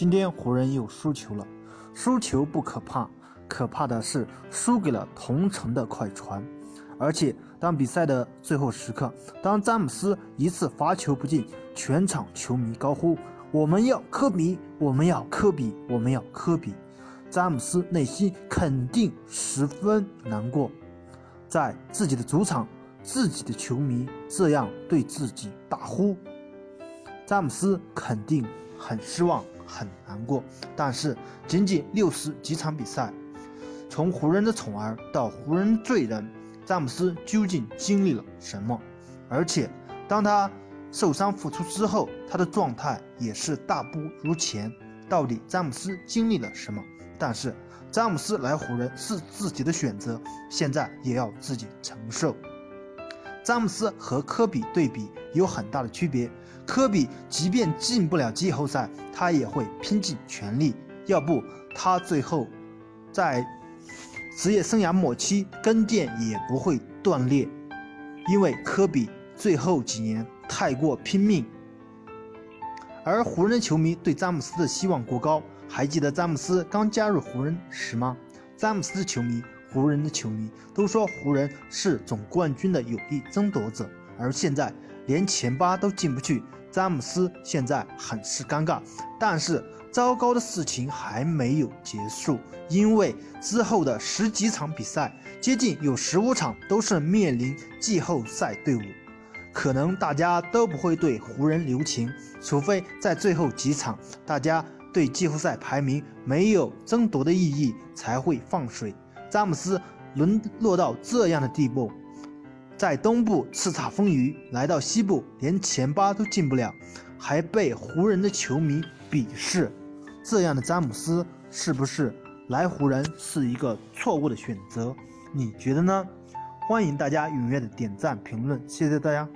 今天湖人又输球了，输球不可怕，可怕的是输给了同城的快船。而且当比赛的最后时刻，当詹姆斯一次罚球不进，全场球迷高呼：“我们要科比，我们要科比，我们要科比。”詹姆斯内心肯定十分难过，在自己的主场，自己的球迷这样对自己大呼，詹姆斯肯定很失望。很难过，但是仅仅六十几场比赛，从湖人的宠儿到湖人罪人，詹姆斯究竟经历了什么？而且，当他受伤复出之后，他的状态也是大不如前。到底詹姆斯经历了什么？但是，詹姆斯来湖人是自己的选择，现在也要自己承受。詹姆斯和科比对比有很大的区别。科比即便进不了季后赛，他也会拼尽全力。要不，他最后在职业生涯末期跟腱也不会断裂。因为科比最后几年太过拼命。而湖人球迷对詹姆斯的希望过高。还记得詹姆斯刚加入湖人时吗？詹姆斯的球迷。湖人的球迷都说湖人是总冠军的有力争夺者，而现在连前八都进不去，詹姆斯现在很是尴尬。但是糟糕的事情还没有结束，因为之后的十几场比赛，接近有十五场都是面临季后赛队伍，可能大家都不会对湖人留情，除非在最后几场，大家对季后赛排名没有争夺的意义，才会放水。詹姆斯沦落到这样的地步，在东部叱咤风云，来到西部连前八都进不了，还被湖人的球迷鄙视。这样的詹姆斯是不是来湖人是一个错误的选择？你觉得呢？欢迎大家踊跃的点赞评论，谢谢大家。